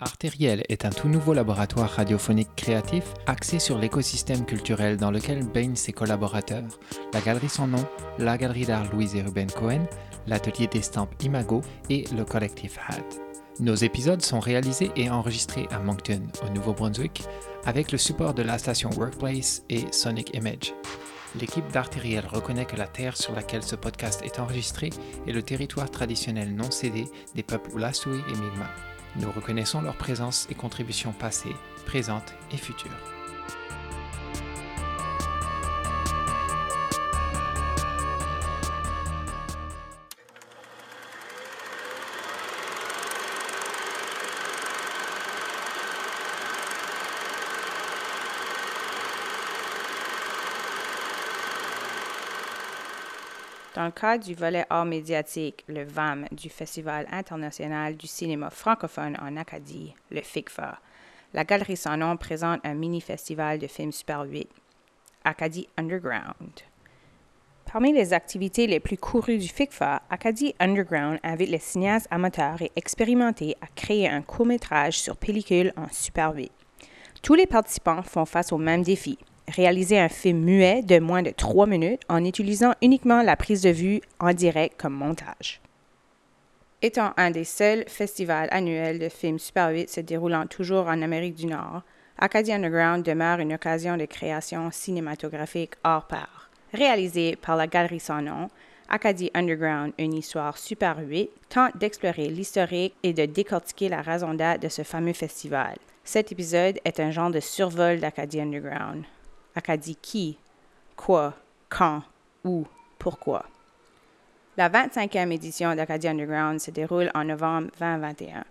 Artériel est un tout nouveau laboratoire radiophonique créatif axé sur l'écosystème culturel dans lequel baignent ses collaborateurs, la Galerie Sans Nom, la Galerie d'art Louise et Ruben Cohen, l'atelier d'estampes Imago et le collectif HAT. Nos épisodes sont réalisés et enregistrés à Moncton, au Nouveau-Brunswick, avec le support de la station Workplace et Sonic Image. L'équipe d'Artériel reconnaît que la terre sur laquelle ce podcast est enregistré est le territoire traditionnel non cédé des peuples Wolastoqey et Mi'kmaq. Nous reconnaissons leur présence et contributions passées, présentes et futures. Dans le cadre du volet art médiatique, le VAM, du Festival international du cinéma francophone en Acadie, le FICFA, la Galerie Sans Nom présente un mini-festival de films Super 8, Acadie Underground. Parmi les activités les plus courues du FICFA, Acadie Underground invite les cinéastes amateurs et expérimentés à créer un court-métrage sur pellicule en Super 8. Tous les participants font face au même défi, réaliser un film muet de moins de trois minutes en utilisant uniquement la prise de vue en direct comme montage. Étant un des seuls festivals annuels de films Super 8 se déroulant toujours en Amérique du Nord, Acadie Underground demeure une occasion de création cinématographique hors pair. Réalisé par la Galerie Sans Nom, Acadie Underground, une histoire Super 8, tente d'explorer l'historique et de décortiquer la raison d'être de ce fameux festival. Cet épisode est un genre de survol d'Acadie Underground. Acadie qui, quoi, quand, où, pourquoi. La 25e édition d'Acadie Underground se déroule en novembre 2021.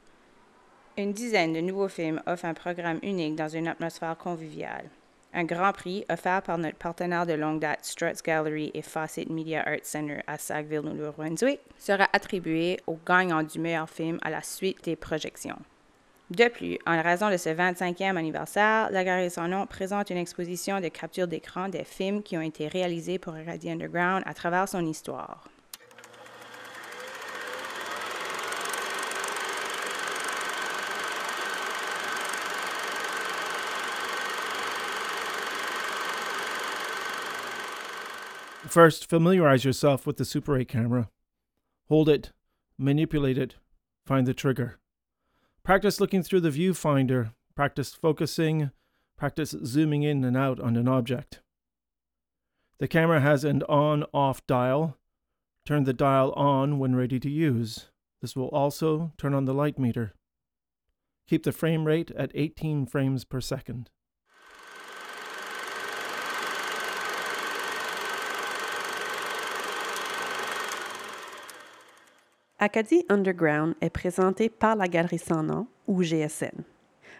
Une dizaine de nouveaux films offrent un programme unique dans une atmosphère conviviale. Un grand prix offert par notre partenaire de longue date Struts Gallery et Fawcett Media Arts Center à Sackville, Nouveau-Brunswick, sera attribué au gagnant du meilleur film à la suite des projections. De plus, en raison de ce 25e anniversaire, la Galerie Sans Nom présente une exposition de capture d'écran des films qui ont été réalisés pour Acadie Underground à travers son histoire. First, familiarize yourself with the Super 8 camera. Hold it, manipulate it, find the trigger. Practice looking through the viewfinder, practice focusing, practice zooming in and out on an object. The camera has an on off dial. Turn the dial on when ready to use. This will also turn on the light meter. Keep the frame rate at 18 frames per second. Acadie Underground est présenté par la Galerie Sans Nom, ou GSN.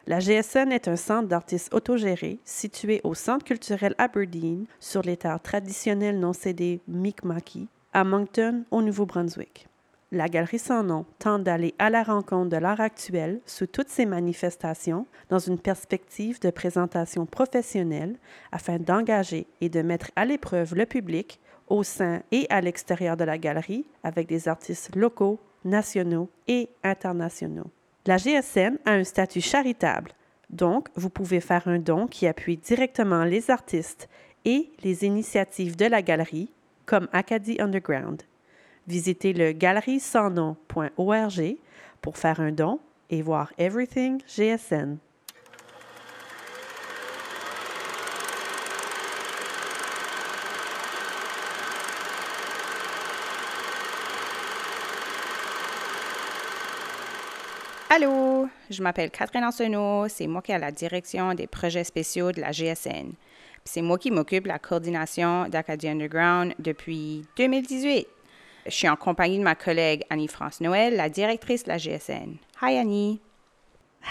La GSN est un centre d'artistes autogérés situé au Centre culturel Aberdeen sur les terres traditionnelles non cédées Mi'kmaqi, à Moncton, au Nouveau-Brunswick. La Galerie Sans Nom tente d'aller à la rencontre de l'art actuel sous toutes ses manifestations dans une perspective de présentation professionnelle afin d'engager et de mettre à l'épreuve le public au sein et à l'extérieur de la galerie avec des artistes locaux, nationaux et internationaux. La GSN a un statut charitable, donc vous pouvez faire un don qui appuie directement les artistes et les initiatives de la galerie, comme Acadie Underground. Visitez le galeriesandnom.org pour faire un don et voir Everything GSN. Allô, je m'appelle Catherine Arsenault, c'est moi qui ai la direction des projets spéciaux de la GSN. C'est moi qui m'occupe de la coordination d'Acadie Underground depuis 2018. Je suis en compagnie de ma collègue Annie-France Noël, la directrice de la GSN. Hi Annie.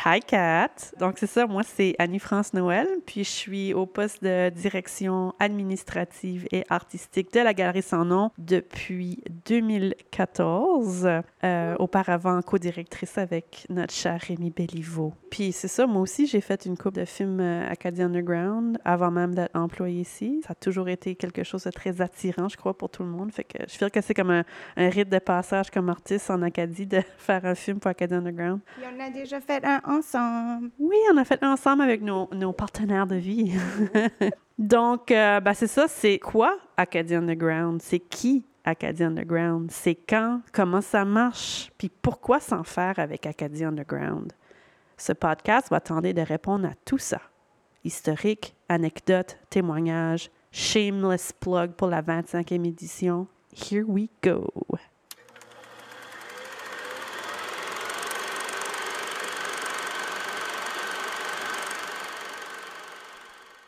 Hi Kat! Donc c'est ça, moi c'est Annie-France Noël, puis je suis au poste de direction administrative et artistique de la Galerie Sans Nom depuis 2014. Euh, auparavant, co-directrice avec notre cher Rémi Belliveau. Puis c'est ça, moi aussi j'ai fait une coupe de films euh, Acadie Underground avant même d'être employée ici. Ça a toujours été quelque chose de très attirant, je crois, pour tout le monde. Fait que je feel que c'est comme un, un rite de passage comme artiste en Acadie de faire un film pour Acadie Underground. Puis on a déjà fait un ensemble. Oui, on a fait ensemble avec nos, nos partenaires de vie. Donc, euh, ben, c'est ça, c'est quoi Acadie Underground? C'est qui Acadie Underground? C'est quand? Comment ça marche? Puis pourquoi s'en faire avec Acadie Underground? Ce podcast va tenter de répondre à tout ça. Historique, anecdotes, témoignages, shameless plug pour la 25e édition. Here we go!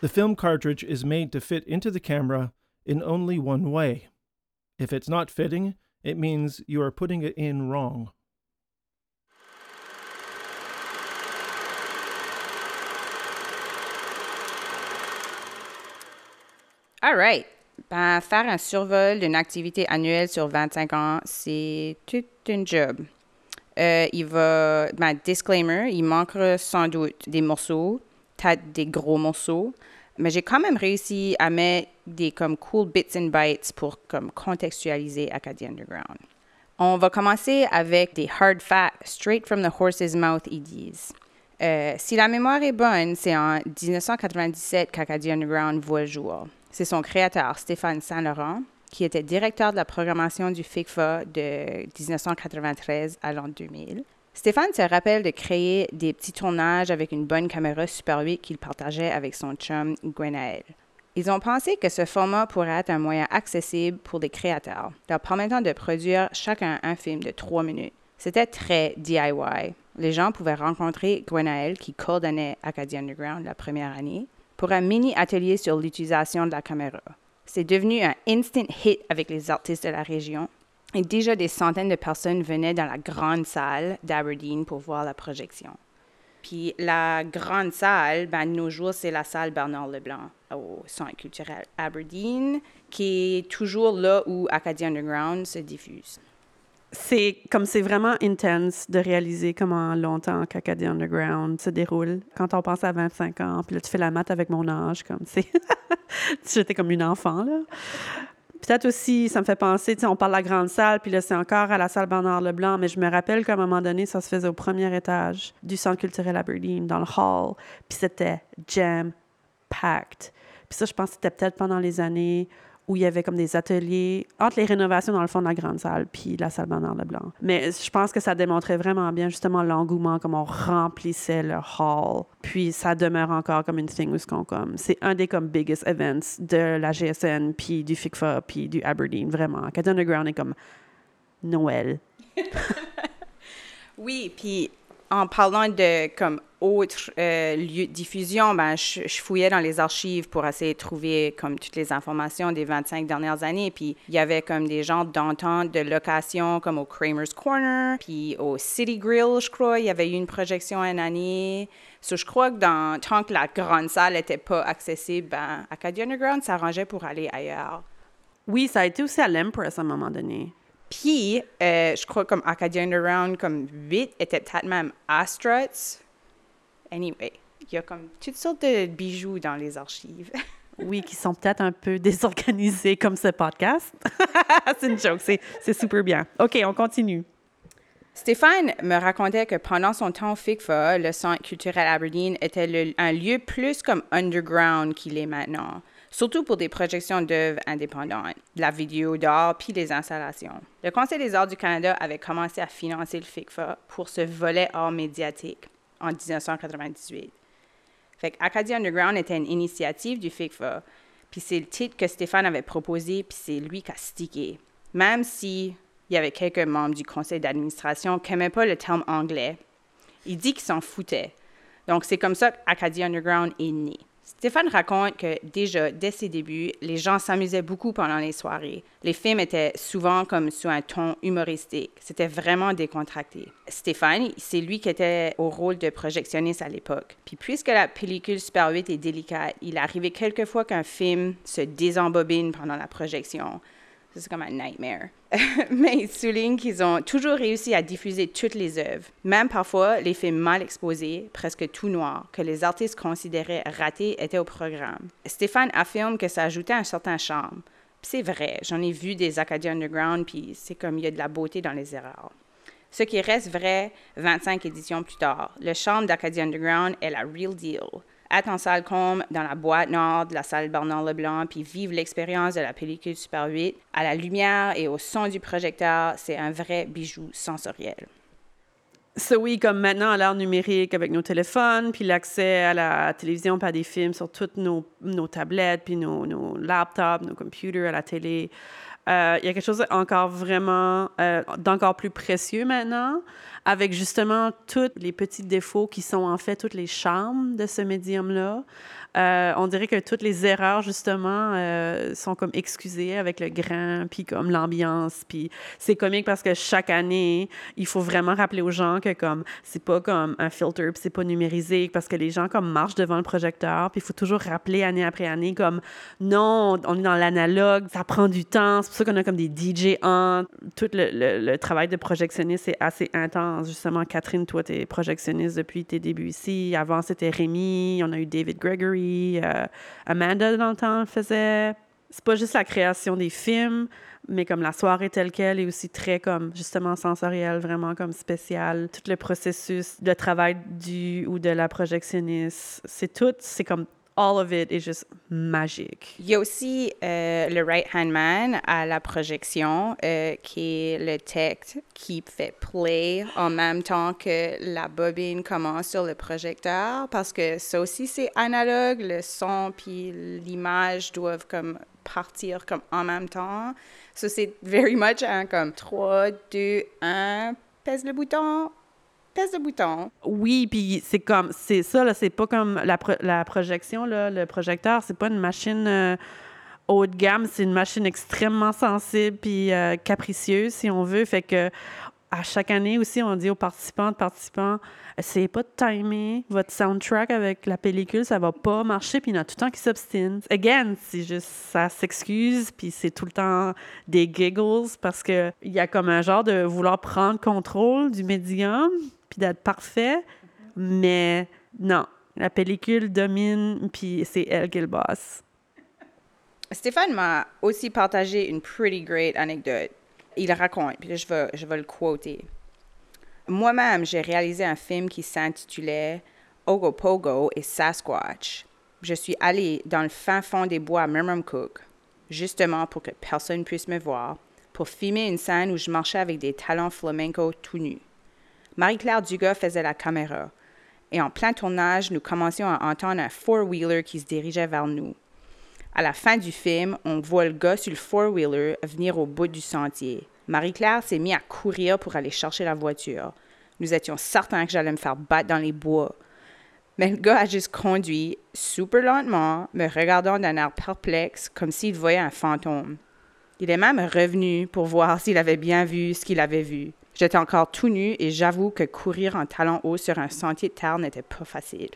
The film cartridge is made to fit into the camera in only one way. If it's not fitting, it means you are putting it in wrong. All right. Ben, faire un survol d'une activité annuelle sur 25 ans, c'est tout un job. Euh, il va, ben, disclaimer, il manquera sans doute des morceaux, peut-être des gros morceaux, mais j'ai quand même réussi à mettre des comme cool bits and bytes pour comme contextualiser Acadie Underground. On va commencer avec des hard facts straight from the horse's mouth, ils disent. Euh, si la mémoire est bonne, c'est en 1997 qu'Acadie Underground voit le jour. C'est son créateur, Stéphane Saint-Laurent, qui était directeur de la programmation du FICFA de 1993 à l'an 2000. Stéphane se rappelle de créer des petits tournages avec une bonne caméra Super 8 qu'il partageait avec son chum Gwenaël. Ils ont pensé que ce format pourrait être un moyen accessible pour des créateurs, leur permettant de produire chacun un film de trois minutes. C'était très DIY. Les gens pouvaient rencontrer Gwenaël, qui coordonnait Acadie Underground la première année, pour un mini atelier sur l'utilisation de la caméra. C'est devenu un instant hit avec les artistes de la région. Et déjà des centaines de personnes venaient dans la grande salle d'Aberdeen pour voir la projection. Puis la grande salle, ben, de nos jours, c'est la salle Bernard Leblanc au Centre culturel Aberdeen, qui est toujours là où Acadie Underground se diffuse. C'est comme c'est vraiment intense de réaliser comment longtemps qu'Acadie Underground se déroule. Quand on pense à 25 ans, puis là, tu fais la maths avec mon âge, comme c'est. J'étais comme une enfant, là. Peut-être aussi, ça me fait penser, tu sais, on parle de la grande salle, puis là, c'est encore à la salle Bernard Leblanc, mais je me rappelle qu'à un moment donné, ça se faisait au premier étage du Centre culturel Aberdeen, dans le hall, puis c'était jam-packed. Puis ça, je pense que c'était peut-être pendant les années où il y avait comme des ateliers entre les rénovations dans le fond de la grande salle puis la salle Bernard Leblanc. Mais je pense que ça démontrait vraiment bien justement l'engouement, comme on remplissait le hall. Puis ça demeure encore comme une thing où ce qu'on comme. C'est un des comme biggest events de la GSN puis du FICFA puis du Aberdeen, vraiment. Acadie Underground est comme Noël. Oui, puis en parlant de comme autres euh, lieux de diffusion, ben, je, fouillais dans les archives pour essayer de trouver comme toutes les informations des 25 dernières années. Puis il y avait comme des gens d'entente de location comme au Kramer's Corner, puis au City Grill, je crois, il y avait eu une projection une année. So, je crois que dans, tant que la grande salle n'était pas accessible, ben, Acadie Underground s'arrangeait pour aller ailleurs. Oui, ça a été aussi à l'Empress à un moment donné. Puis, euh, je crois comme Acadie Underground, comme 8, était peut-être même Astruts. Anyway, il y a comme toutes sortes de bijoux dans les archives. Oui, qui sont peut-être un peu désorganisés comme ce podcast. c'est une joke, c'est, c'est super bien. OK, on continue. Stéphane me racontait que pendant son temps au FICFA, le Centre culturel Aberdeen était le- un lieu plus comme underground qu'il est maintenant, surtout pour des projections d'œuvres indépendantes, de la vidéo d'art puis des installations. Le Conseil des arts du Canada avait commencé à financer le FICFA pour ce volet art médiatique en 1998. Fait Acadie Underground était une initiative du FICFA, puis c'est le titre que Stéphane avait proposé, puis c'est lui qui a stické. Même si il y avait quelques membres du conseil d'administration qui n'aimaient pas le terme anglais, il dit qu'ils s'en foutaient. Donc c'est comme ça qu'Acadie Underground est né. Stéphane raconte que déjà, dès ses débuts, les gens s'amusaient beaucoup pendant les soirées. Les films étaient souvent comme sous un ton humoristique. C'était vraiment décontracté. Stéphane, c'est lui qui était au rôle de projectionniste à l'époque. Puis puisque la pellicule Super 8 est délicate, il arrivait quelquefois qu'un film se désembobine pendant la projection. C'est comme un nightmare. Mais il souligne qu'ils ont toujours réussi à diffuser toutes les œuvres, même parfois les films mal exposés, presque tout noirs, que les artistes considéraient ratés étaient au programme. Stéphane affirme que ça ajoutait un certain charme. C'est vrai, j'en ai vu des Acadiens Underground, puis c'est comme il y a de la beauté dans les erreurs. Ce qui reste vrai 25 éditions plus tard. Le chambre d'Acadie Underground est la real deal. Être en salle dans la boîte nord de la salle Bernard Leblanc, puis vivre l'expérience de la pellicule Super 8 à la lumière et au son du projecteur, c'est un vrai bijou sensoriel. So oui, comme maintenant à l'ère numérique avec nos téléphones, puis l'accès à la télévision par des films sur toutes nos, nos tablettes, puis nos, nos, laptops, nos computers, à la télé, euh, il y a quelque chose encore vraiment euh, d'encore plus précieux maintenant, avec justement tous les petits défauts qui sont en fait tous les charmes de ce médium-là. Euh, on dirait que toutes les erreurs, justement, euh, sont comme excusées avec le grain, puis comme l'ambiance. Puis c'est comique parce que chaque année, il faut vraiment rappeler aux gens que comme c'est pas comme un filter, puis c'est pas numérisé, parce que les gens comme marchent devant le projecteur, puis il faut toujours rappeler année après année comme non, on est dans l'analogue, ça prend du temps. C'est pour ça qu'on a comme des DJ en. Tout le, le, travail de projectionniste est assez intense. Justement, Catherine, toi, tu es projectionniste depuis tes débuts ici. Avant, c'était Rémi, on a eu David Gregory. Euh, Amanda, dans le temps, faisait. C'est pas juste la création des films, mais comme la soirée telle qu'elle est aussi très comme justement sensorielle, vraiment comme spéciale. Tout le processus de travail du ou de la projectionniste, c'est tout, c'est comme Il y a aussi euh, le right hand man à la projection, euh, qui est le texte qui fait play en même temps que la bobine commence sur le projecteur, parce que ça aussi c'est analogue, le son puis l'image doivent comme partir comme en même temps. Ça c'est very much comme 3, 2, 1, pèse le bouton, Oui, puis c'est comme, c'est ça, là, c'est pas comme la, la projection, là, le projecteur, c'est pas une machine euh, haut de gamme, c'est une machine extrêmement sensible puis euh, capricieuse, si on veut. Fait que à chaque année aussi, on dit aux participants, participants, essayez pas de timer votre soundtrack avec la pellicule, ça va pas marcher, puis il y en a tout le temps qui s'obstinent. Again, c'est juste, ça s'excuse, puis c'est tout le temps des giggles, parce que il y a comme un genre de vouloir prendre contrôle du médium, puis d'être parfait, mais non, la pellicule domine, puis c'est elle qui le boss. Stéphane m'a aussi partagé une pretty great anecdote. Il raconte, puis je vais, je vais le quoter. Moi-même, j'ai réalisé un film qui s'intitulait Ogopogo et Sasquatch. Je suis allée dans le fin fond des bois à Cook, justement pour que personne puisse me voir, pour filmer une scène où je marchais avec des talons flamenco tout nus. Marie-Claire Dugas faisait la caméra. Et en plein tournage, nous commencions à entendre un four-wheeler qui se dirigeait vers nous. À la fin du film, on voit le gars sur le four-wheeler venir au bout du sentier. Marie-Claire s'est mise à courir pour aller chercher la voiture. Nous étions certains que j'allais me faire battre dans les bois. Mais le gars a juste conduit, super lentement, me regardant d'un air perplexe, comme s'il voyait un fantôme. Il est même revenu pour voir s'il avait bien vu ce qu'il avait vu. J'étais encore tout nu et j'avoue que courir en talons hauts sur un sentier de terre n'était pas facile.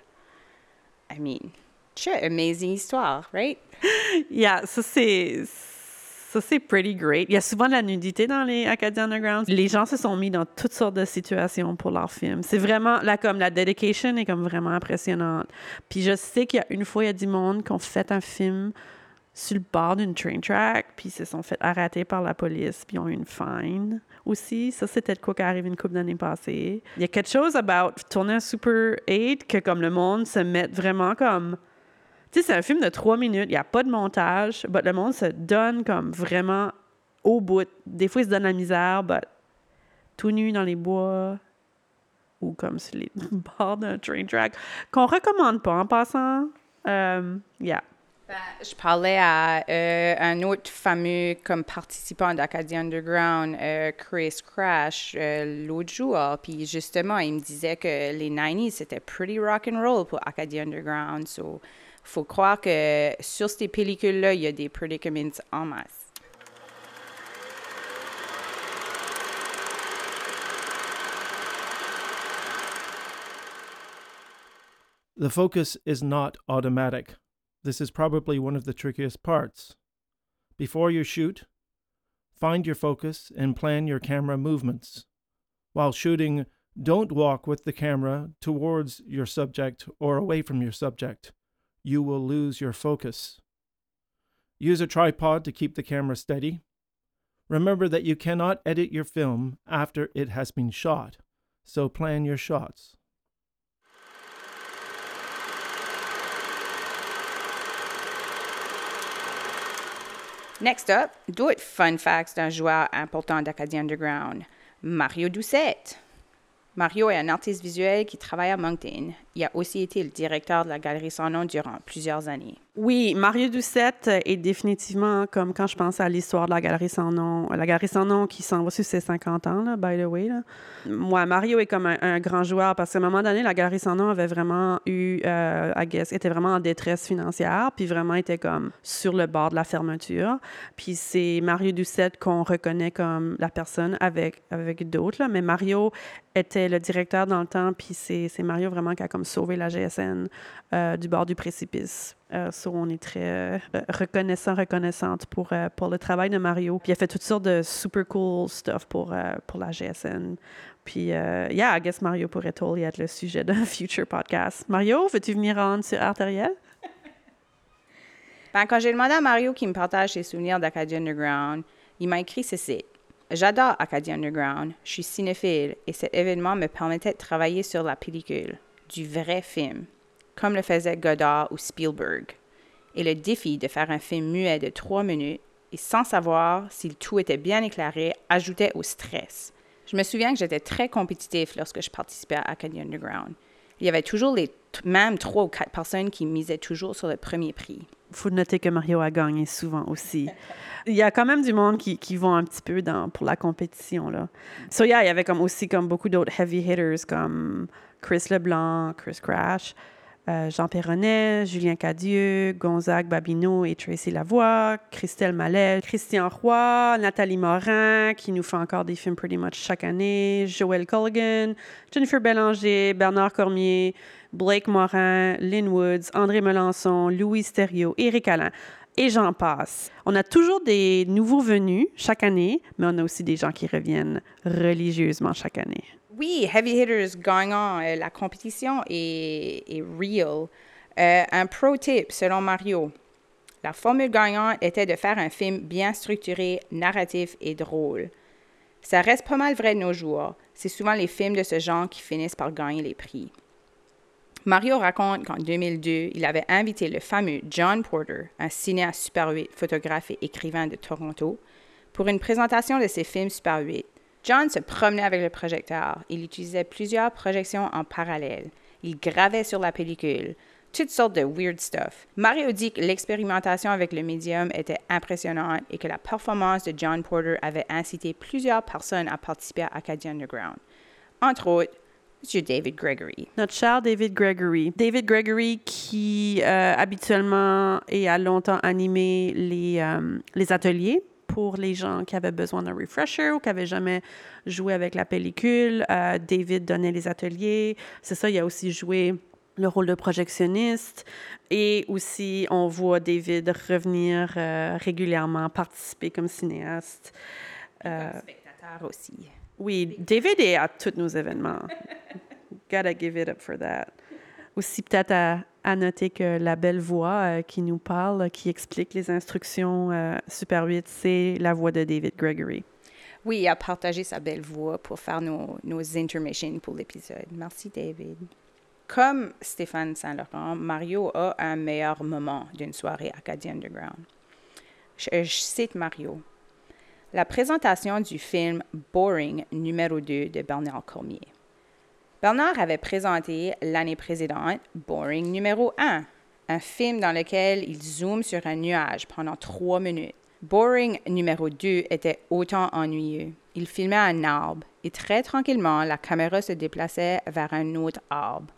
I mean, c'est amazing histoire, right? Yeah, ça c'est ça c'est pretty great. Il y a souvent de la nudité dans les Acadie Underground. Les gens se sont mis dans toutes sortes de situations pour leur film. C'est vraiment là comme la dedication est comme vraiment impressionnante. Puis je sais qu'il y a une fois il y a du monde qui ont fait un film sur le bord d'une train track, puis ils se sont fait arrêter par la police, puis ils ont eu une fine aussi. Ça, c'était quoi qui arrive une couple d'années passées. Il y a quelque chose about tourner un Super 8 que comme le monde se met vraiment comme... Tu sais, c'est un film de trois minutes, il n'y a pas de montage, mais le monde se donne comme vraiment au bout. Des fois, il se donne la misère, mais tout nu dans les bois ou comme sur les bords d'un train track, qu'on recommande pas en passant. Um, yeah. Je parlais à euh, un autre fameux comme participant d'Acadie Underground, euh, Chris Crash, euh, l'autre jour. Puis justement, il me disait que les 90s, c'était pretty rock and roll pour Acadie Underground. So, faut croire que sur ces pellicules-là, il y a des predicaments en masse. The focus is not automatic. This is probably one of the trickiest parts. Before you shoot, find your focus and plan your camera movements. While shooting, don't walk with the camera towards your subject or away from your subject. You will lose your focus. Use a tripod to keep the camera steady. Remember that you cannot edit your film after it has been shot, so plan your shots. Next up, d'autres fun facts d'un joueur important d'Acadie Underground. Mario Doucette. Mario est un artiste visuel qui travaille à Moncton. Il a aussi été le directeur de la Galerie Sans Nom durant plusieurs années. Oui, Mario Doucette est définitivement comme quand je pense à l'histoire de la Galerie Sans Nom. La Galerie Sans Nom qui s'en va sur ses 50 ans, là, by the way. Moi, Mario est comme un, grand joueur parce qu'à un moment donné, la Galerie Sans Nom avait vraiment eu, euh, I était vraiment en détresse financière, puis vraiment était comme sur le bord de la fermeture. Puis c'est Mario Doucette qu'on reconnaît comme la personne avec, avec d'autres, mais Mario était le directeur dans le temps, puis c'est Mario vraiment qui a comme sauvé la GSN euh, du bord du précipice. Euh, on est très euh, reconnaissant, reconnaissante pour, euh, pour le travail de Mario. Puis il a fait toutes sortes de super cool stuff pour, pour la GSN. Puis, yeah, I guess Mario pourrait totally être le sujet d'un future podcast. Mario, veux-tu venir rendre sur Arteriel? Ben, quand j'ai demandé à Mario qu'il me partage ses souvenirs d'Acadie Underground, il m'a écrit ceci. J'adore Acadie Underground, je suis cinéphile et cet événement me permettait de travailler sur la pellicule, du vrai film, comme le faisaient Godard ou Spielberg, et le défi de faire un film muet de trois minutes et sans savoir si le tout était bien éclairé ajoutait au stress. Je me souviens que j'étais très compétitif lorsque je participais à Acadie Underground. Il y avait toujours les mêmes trois ou quatre personnes qui misaient toujours sur le premier prix. Il faut noter que Mario a gagné souvent aussi. Il y a quand même du monde qui, qui vont un petit peu pour la compétition. Là. So il y avait comme aussi comme beaucoup d'autres heavy hitters comme Chris Leblanc, Chris Crash. Euh, Jean Perronnet, Julien Cadieux, Gonzague Babineau et Tracy Lavoie, Christelle Mallet, Christian Roy, Nathalie Morin, qui nous fait encore des films pretty much chaque année, Joël Colligan, Jennifer Bélanger, Bernard Cormier, Blake Morin, Lynn Woods, André Melançon, Louis Thériault, Éric Alain et j'en passe. On a toujours des nouveaux venus chaque année, mais on a aussi des gens qui reviennent religieusement chaque année. Oui, Heavy Hitters gagnant euh, la compétition est, real. Euh, un pro tip selon Mario. La formule gagnante était de faire un film bien structuré, narratif et drôle. Ça reste pas mal vrai de nos jours. C'est souvent les films de ce genre qui finissent par gagner les prix. Mario raconte qu'en 2002, il avait invité le fameux John Porter, un cinéaste Super 8, photographe et écrivain de Toronto, pour une présentation de ses films Super 8. John se promenait avec le projecteur. Il utilisait plusieurs projections en parallèle. Il gravait sur la pellicule. Toutes sortes de weird stuff. Mario dit que l'expérimentation avec le médium était impressionnante et que la performance de John Porter avait incité plusieurs personnes à participer à Acadie Underground. Entre autres, M. David Gregory. Notre cher David Gregory. David Gregory qui euh, habituellement et a longtemps animé les, euh, les ateliers pour les gens qui avaient besoin d'un refresher ou qui n'avaient jamais joué avec la pellicule. Euh, David donnait les ateliers. C'est ça, il a aussi joué le rôle de projectionniste. Et aussi, on voit David revenir euh, régulièrement, participer comme cinéaste. Euh, comme spectateur aussi. Oui, David est à tous nos événements. Gotta give it up for that. Aussi, peut-être à, à noter que la belle voix euh, qui nous parle, qui explique les instructions euh, Super 8, c'est la voix de David Gregory. Oui, il a partagé sa belle voix pour faire nos, nos intermissions pour l'épisode. Merci, David. Comme Stéphane Saint-Laurent, Mario a un meilleur moment d'une soirée Acadie Underground. Je, je cite Mario. La présentation du film Boring numéro 2 de Bernard Cormier. Bernard avait présenté l'année précédente Boring numéro 1, un film dans lequel il zoome sur un nuage pendant trois minutes. Boring numéro 2 était autant ennuyeux. Il filmait un arbre et très tranquillement, la caméra se déplaçait vers un autre arbre.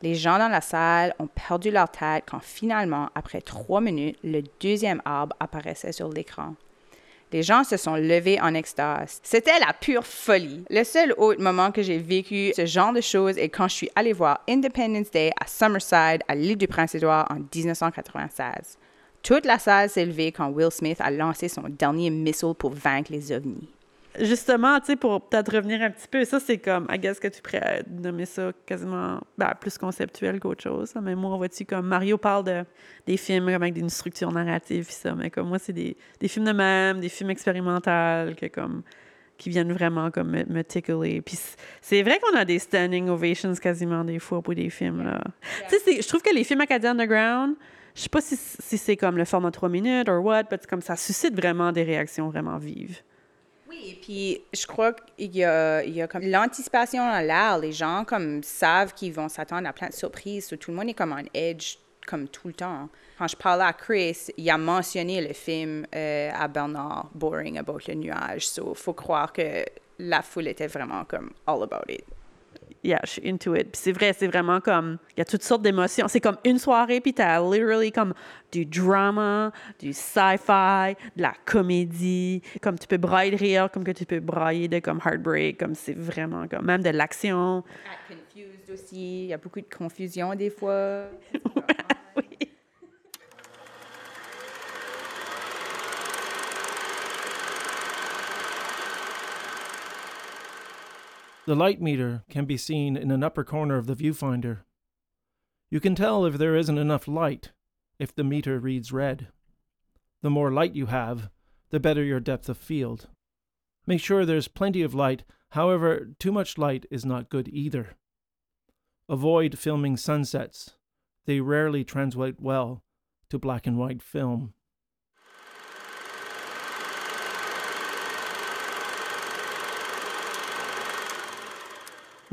Les gens dans la salle ont perdu leur tête quand finalement, après trois minutes, le deuxième arbre apparaissait sur l'écran. Les gens se sont levés en extase. C'était la pure folie. Le seul autre moment que j'ai vécu ce genre de choses est quand je suis allée voir Independence Day à Summerside, à l'île du Prince-Édouard en 1996. Toute la salle s'est levée quand Will Smith a lancé son dernier missile pour vaincre les ovnis. Justement, tu sais, pour peut-être revenir un petit peu, ça, c'est comme, I guess que tu pourrais nommer ça quasiment ben, plus conceptuel qu'autre chose. Mais moi, on voit-tu comme Mario parle de, des films comme avec une structure narrative, ça, mais comme moi, c'est des, des, films de même, des films expérimentaux, que comme qui viennent vraiment comme me, tickler. Puis c'est vrai qu'on a des standing ovations quasiment des fois pour des films, là. Tu sais, je trouve que les films acadiens underground, je sais pas si, si c'est comme le format 3 minutes ou what, mais comme ça suscite vraiment des réactions vraiment vives. Oui, et puis je crois qu'il y a, il y a comme l'anticipation en l'air. Les gens comme savent qu'ils vont s'attendre à plein de surprises. Tout le monde est comme en edge comme tout le temps. Quand je parlais à Chris, il a mentionné le film euh, à Bernard, Boring About le nuage. So, faut croire que la foule était vraiment comme all about it yeah, je suis into it. Puis c'est vrai, c'est vraiment comme, il y a toutes sortes d'émotions. C'est comme une soirée, puis t'as literally comme du drama, du sci-fi, de la comédie. Comme tu peux brailler de rire, comme que tu peux brailler de comme heartbreak, comme c'est vraiment comme, même de l'action. Confused aussi, il y a beaucoup de confusion des fois. oui. The light meter can be seen in an upper corner of the viewfinder. You can tell if there isn't enough light if the meter reads red. The more light you have, the better your depth of field. Make sure there's plenty of light, however, too much light is not good either. Avoid filming sunsets, they rarely translate well to black and white film.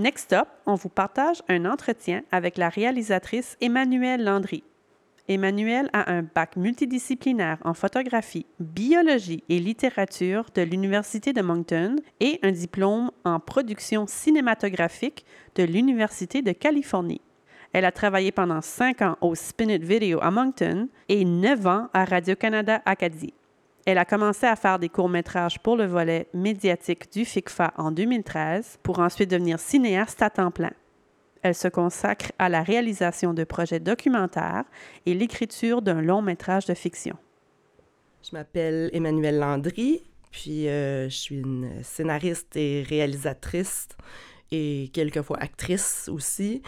Next up, on vous partage un entretien avec la réalisatrice Emmanuelle Landry. Emmanuelle a un bac multidisciplinaire en photographie, biologie et littérature de l'Université de Moncton et un diplôme en production cinématographique de l'Université de Californie. Elle a travaillé pendant cinq ans au Spinnet Video à Moncton et neuf ans à Radio-Canada Acadie. Elle a commencé à faire des courts-métrages pour le volet médiatique du FICFA en 2013 pour ensuite devenir cinéaste à temps plein. Elle se consacre à la réalisation de projets documentaires et l'écriture d'un long métrage de fiction. Je m'appelle Emmanuelle Landry, puis euh, je suis une scénariste et réalisatrice et quelquefois actrice aussi.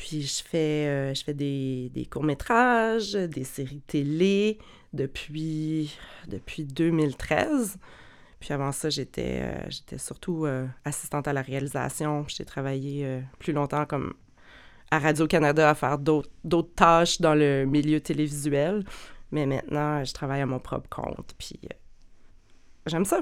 Puis je fais, euh, je fais des, des courts-métrages, des séries télé, depuis, depuis 2013. Puis avant ça, j'étais euh, surtout euh, assistante à la réalisation. J'ai travaillé plus longtemps comme à Radio-Canada à faire d'autres tâches dans le milieu télévisuel. Mais maintenant, je travaille à mon propre compte. Puis j'aime ça.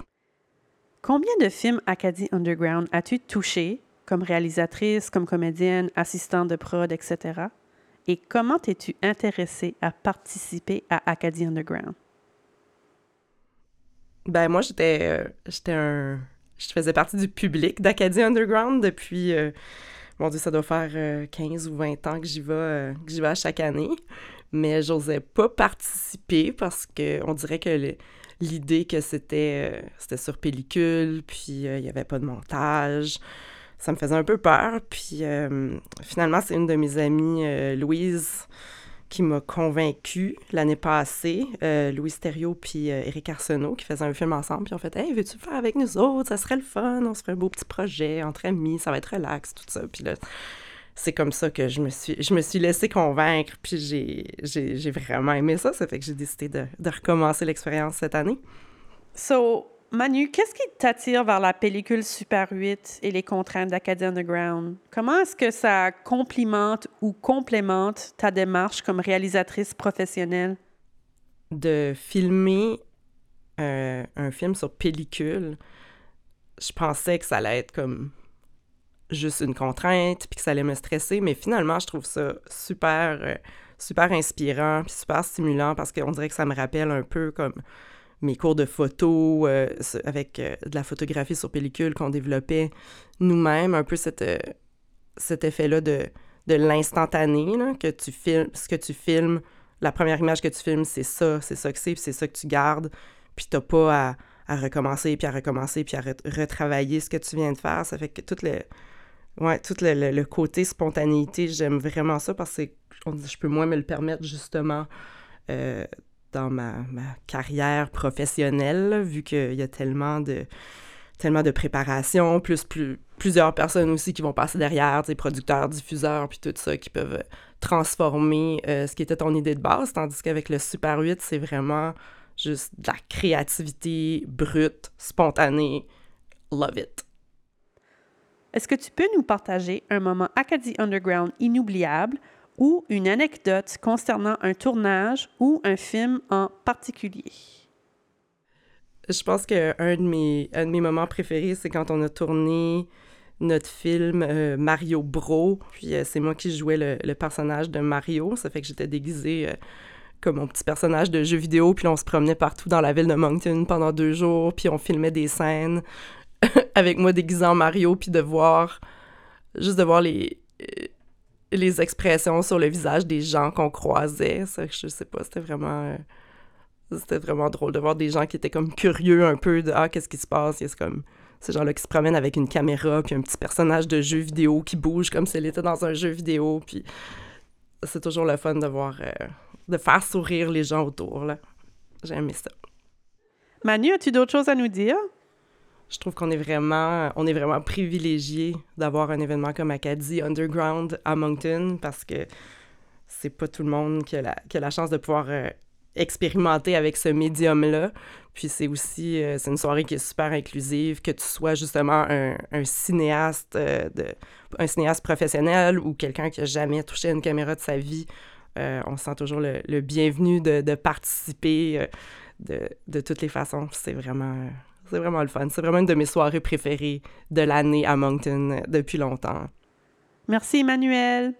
Combien de films Acadie Underground as-tu touché comme réalisatrice, comme comédienne, assistante de prod, etc.? et comment t'es-tu intéressée à participer à Acadie Underground? Ben moi, j'étais euh, un... Je faisais partie du public d'Acadie Underground depuis... Euh, mon Dieu, ça doit faire 15 euh, ou 20 ans que j'y vais, chaque année. Mais j'osais pas participer parce que on dirait que l'idée que c'était c'était sur pellicule, puis il y avait pas de montage ça me faisait un peu peur. Puis euh, finalement, c'est une de mes amies, euh, Louise, qui m'a convaincue l'année passée. Euh, Louise Thériault puis Eric Arsenault qui faisaient un film ensemble. Puis on fait Hey, veux-tu faire avec nous autres? Ça serait le fun. On se un beau petit projet entre amis. Ça va être relax, tout ça. Puis là, c'est comme ça que je me suis, je me suis laissée convaincre. Puis j'ai vraiment aimé ça. Ça fait que j'ai décidé de, de recommencer l'expérience cette année. So, Manu, qu'est-ce qui t'attire vers la pellicule Super 8 et les contraintes d'Acadie Underground? Comment est-ce que ça complimente ou complémente ta démarche comme réalisatrice professionnelle? De filmer euh, un film sur pellicule, je pensais que ça allait être comme juste une contrainte, puis que ça allait me stresser, mais finalement, je trouve ça super, euh, super inspirant, puis super stimulant, parce qu'on dirait que ça me rappelle un peu comme mes cours de photo euh, avec euh, de la photographie sur pellicule qu'on développait nous-mêmes, un peu euh, cet effet-là de, de l'instantané, que tu filmes, ce que tu filmes, la première image que tu filmes, c'est ça, c'est ça que c'est, puis c'est ça que tu gardes, puis t'as pas à, à, recommencer, puis à recommencer, puis à retravailler ce que tu viens de faire. Ça fait que tout le, ouais, le, le, côté spontanéité, j'aime vraiment ça parce que je peux moins me le permettre, justement, dans ma, carrière professionnelle, vu qu'il y a tellement de, tellement de préparation, plus, plus plusieurs personnes aussi qui vont passer derrière, des producteurs, diffuseurs, puis tout ça, qui peuvent transformer ce qui était ton idée de base, tandis qu'avec le Super 8, c'est vraiment juste de la créativité brute, spontanée. Love it. Est-ce que tu peux nous partager un moment Acadie Underground inoubliable ou une anecdote concernant un tournage ou un film en particulier? Je pense qu'un de mes, de mes moments préférés, c'est quand on a tourné notre film euh, Mario Bro. Puis euh, c'est moi qui jouais le, personnage de Mario. Ça fait que j'étais déguisée euh, comme mon petit personnage de jeu vidéo. Puis on se promenait partout dans la ville de Moncton pendant deux jours. Puis on filmait des scènes avec moi déguisé en Mario. Puis de voir, juste de voir les, les expressions sur le visage des gens qu'on croisait. Ça, je sais pas, c'était vraiment... c'était vraiment drôle de voir des gens qui étaient comme curieux un peu de « Ah, qu'est-ce qui se passe? » Il y a comme ces gens-là qui se promènent avec une caméra, puis un petit personnage de jeu vidéo qui bouge comme s'il était dans un jeu vidéo, puis c'est toujours le fun de voir, euh, de faire sourire les gens autour. J'ai aimé ça. Manu, as-tu d'autres choses à nous dire? Je trouve qu'on est vraiment, on est vraiment privilégié d'avoir un événement comme Acadie Underground à Moncton parce que c'est pas tout le monde qui a la, chance de pouvoir euh, expérimenter avec ce médium-là. Puis c'est aussi, euh, c'est une soirée qui est super inclusive, que tu sois justement un, cinéaste, euh, un cinéaste professionnel ou quelqu'un qui a jamais touché une caméra de sa vie. On sent toujours le, bienvenu de, participer de, toutes les façons. C'est vraiment, c'est vraiment le fun. C'est vraiment une de mes soirées préférées de l'année à Moncton depuis longtemps. Merci Emmanuel.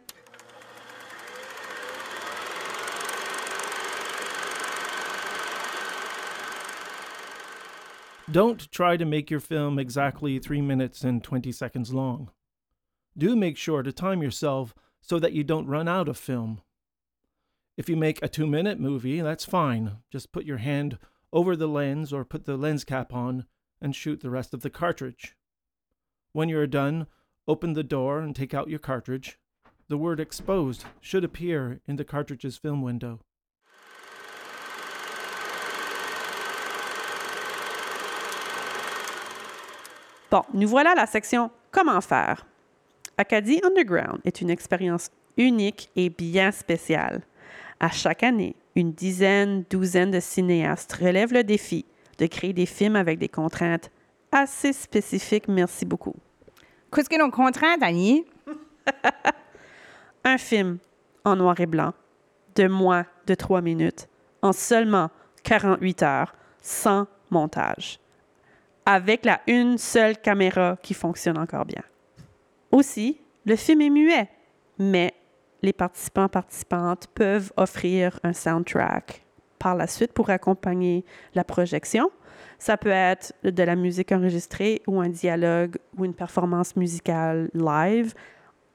Don't try to make your film exactly 3 minutes and 20 seconds long. Do make sure to time yourself so that you don't run out of film. If you make a 2 minute movie, that's fine. Just put your hand over the lens or put the lens cap on and shoot the rest of the cartridge. When you are done, open the door and take out your cartridge. The word exposed should appear in the cartridge's film window. Bon, nous voilà à la section Comment faire. Acadie Underground est une expérience unique et bien spéciale. À chaque année, une dizaine, douzaine de cinéastes relèvent le défi de créer des films avec des contraintes assez spécifiques. Merci beaucoup. Qu'est-ce que nos contraintes, Annie? Un film en noir et blanc de moins de trois minutes en seulement 48 heures sans montage avec la une seule caméra qui fonctionne encore bien. Aussi, le film est muet, mais les participants participantes peuvent offrir un soundtrack par la suite pour accompagner la projection. Ça peut être de la musique enregistrée ou un dialogue ou une performance musicale live.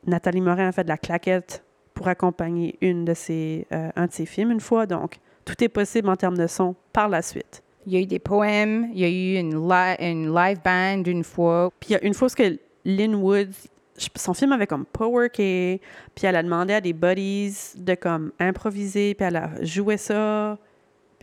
Nathalie Morin a fait de la claquette pour accompagner une de ses, euh, un de ses films une fois. Donc, tout est possible en termes de son par la suite. Il y a eu des poèmes, il y a eu une, une live band une fois. Puis il y a une fois que Lynn Woods, son film avait comme pas worké, puis elle a demandé à des buddies de comme improviser, puis elle a joué ça.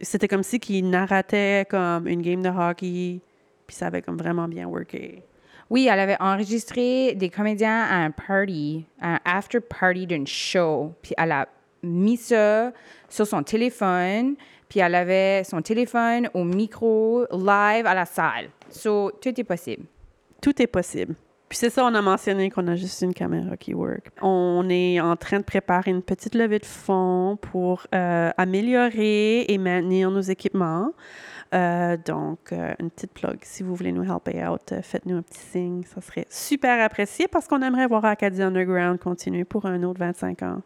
C'était comme si qu'il narratait comme une game de hockey, puis ça avait comme vraiment bien worké. Oui, elle avait enregistré des comédiens à un party, un after party d'une show, puis elle a mis ça sur son téléphone, puis elle avait son téléphone au micro live à la salle. So, tout est possible. Tout est possible. Puis c'est ça, on a mentionné qu'on a juste une caméra qui work. On est en train de préparer une petite levée de fonds pour euh, améliorer et maintenir nos équipements. Euh, donc, euh, une petite plug. Si vous voulez nous helper out, faites-nous un petit signe. Ça serait super apprécié parce qu'on aimerait voir Acadie Underground continuer pour un autre 25 ans.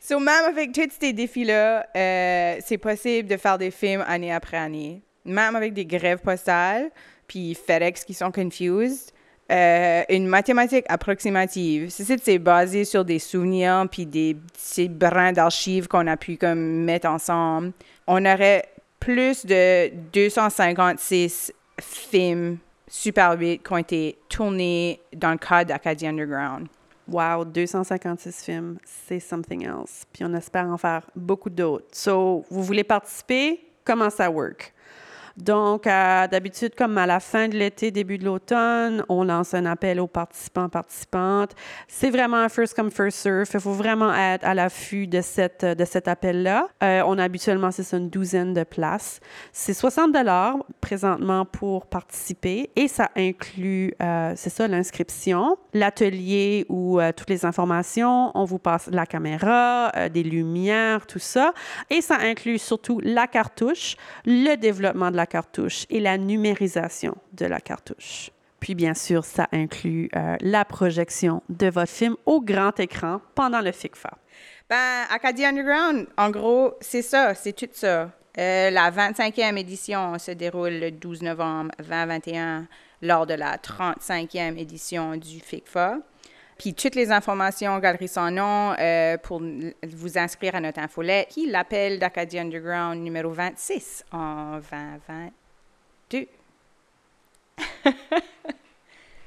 So, même avec tous ces défis-là, c'est possible de faire des films année après année. Même avec des grèves postales, puis FedEx qui sont confused. Euh, une mathématique approximative. C'est basé sur des souvenirs puis des petits brins d'archives qu'on a pu comme mettre ensemble. On aurait plus de 256 films Super 8 qui ont été tournés dans le cadre d'Acadie Underground. Wow, 256 films, c'est something else. Puis on espère en faire beaucoup d'autres. So, vous voulez participer? Comment ça work? Donc, euh, d'habitude, comme à la fin de l'été, début de l'automne, on lance un appel aux participants, participantes. C'est vraiment un first come, first serve. Il faut vraiment être à l'affût de, cette, de cet appel-là. Euh, on a habituellement, c'est une douzaine de places. C'est 60 dollars présentement pour participer et ça inclut, euh, c'est ça, l'inscription, l'atelier ou toutes les informations. On vous passe la caméra, des lumières, tout ça. Et ça inclut surtout la cartouche, le développement de la cartouche et la numérisation de la cartouche. Puis bien sûr, ça inclut euh, la projection de votre film au grand écran pendant le FICFA. Ben, Acadie Underground, en gros, c'est ça, c'est tout ça. Euh, la 25e édition se déroule le 12 novembre 2021 lors de la 35e édition du FICFA. Puis toutes les informations, Galerie Sans Nom, euh, pour vous inscrire à notre infolette, qui l'appelle d'Acadie Underground numéro 26 en 2022.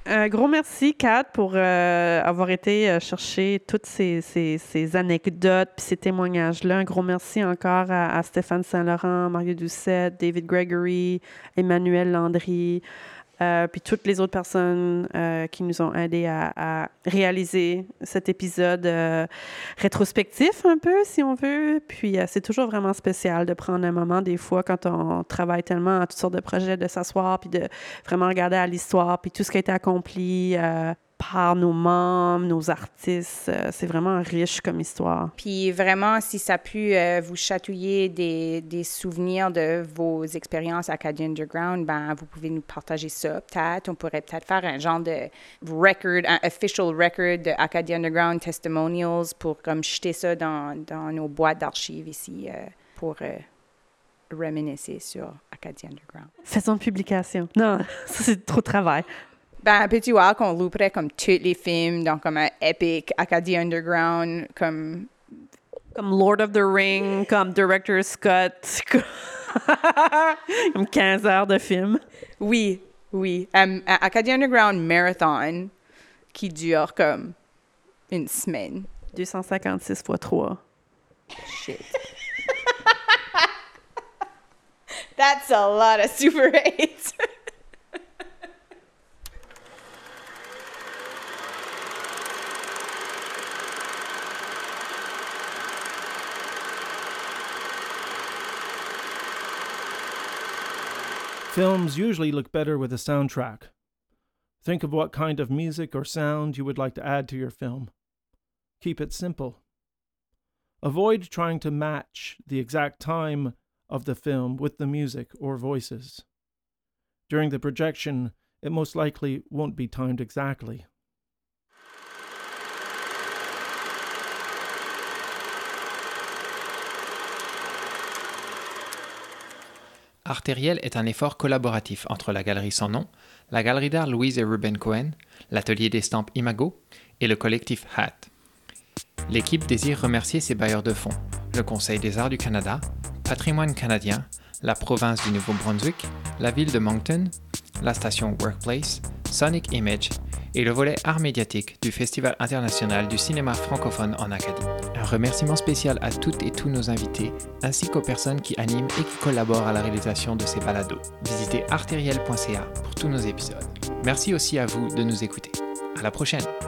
Un gros merci, Kat, pour euh, avoir été euh, chercher toutes ces, ces, anecdotes et ces témoignages-là. Un gros merci encore à, à Stéphane Saint-Laurent, Mario Doucet, David Gregory, Emmanuel Landry, euh, puis toutes les autres personnes euh, qui nous ont aidés à, réaliser cet épisode euh, rétrospectif un peu, si on veut. Puis c'est toujours vraiment spécial de prendre un moment des fois quand on travaille tellement à toutes sortes de projets, de s'asseoir puis de vraiment regarder à l'histoire puis tout ce qui a été accompli par nos membres, nos artistes. Euh, c'est vraiment riche comme histoire. Puis vraiment, si ça a pu euh, vous chatouiller des, des, souvenirs de vos expériences Acadie Underground, ben vous pouvez nous partager ça. Peut-être, on pourrait peut-être faire un genre de record, un official record de Acadie Underground testimonials pour comme jeter ça dans, dans nos boîtes d'archives ici euh, pour reminiscer sur Acadie Underground. Faisons une publication. Non, ça c'est trop de travail. Ben, peux-tu voir qu'on louperait comme tous les films, donc comme un Epic, Acadie Underground, comme... Comme Lord of the Ring, comme Director Scott, comme 15 heures de film. Oui, oui. Um, Acadie Underground Marathon, qui dure comme une semaine. 256 fois 3. Shit. That's a lot of Super 8. Films usually look better with a soundtrack. Think of what kind of music or sound you would like to add to your film. Keep it simple. Avoid trying to match the exact time of the film with the music or voices. During the projection, it most likely won't be timed exactly. Artériel est un effort collaboratif entre la Galerie Sans Nom, la Galerie d'art Louise et Ruben Cohen, l'Atelier d'estampes Imago et le collectif HAT. L'équipe désire remercier ses bailleurs de fonds, le Conseil des arts du Canada, Patrimoine canadien, la province du Nouveau-Brunswick, la ville de Moncton, la station Workplace, Sonic Image et le volet art médiatique du Festival international du cinéma francophone en Acadie. Un remerciement spécial à toutes et tous nos invités, ainsi qu'aux personnes qui animent et qui collaborent à la réalisation de ces balados. Visitez artériel.ca pour tous nos épisodes. Merci aussi à vous de nous écouter. À la prochaine!